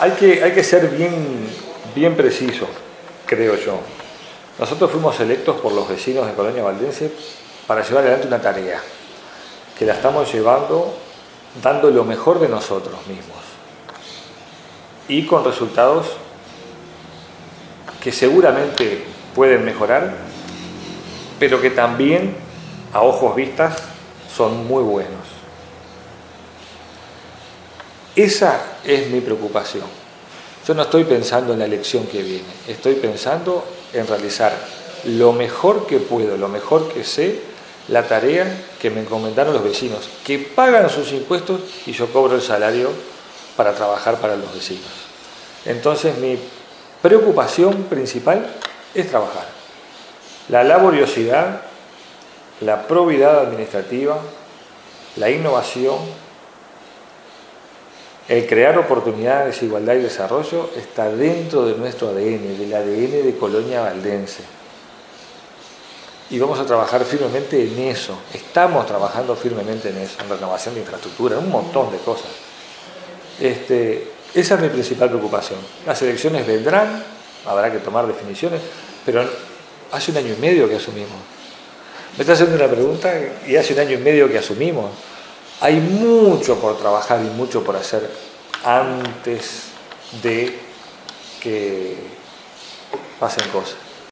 Hay que, hay que ser bien, bien preciso, creo yo. Nosotros fuimos electos por los vecinos de Colonia Valdense para llevar adelante una tarea, que la estamos llevando dando lo mejor de nosotros mismos y con resultados que seguramente pueden mejorar, pero que también a ojos vistas son muy buenos. Esa es mi preocupación. Yo no estoy pensando en la elección que viene, estoy pensando en realizar lo mejor que puedo, lo mejor que sé, la tarea que me encomendaron los vecinos, que pagan sus impuestos y yo cobro el salario para trabajar para los vecinos. Entonces mi preocupación principal es trabajar. La laboriosidad, la probidad administrativa, la innovación, el crear oportunidades, igualdad y desarrollo está dentro de nuestro ADN, del ADN de Colonia Valdense. Y vamos a trabajar firmemente en eso. Estamos trabajando firmemente en eso, en renovación de infraestructura, en un montón de cosas. Este, esa es mi principal preocupación. Las elecciones vendrán, habrá que tomar definiciones, pero hace un año y medio que asumimos. Me está haciendo una pregunta y hace un año y medio que asumimos. Hay mucho por trabajar y mucho por hacer antes de que pasen cosas.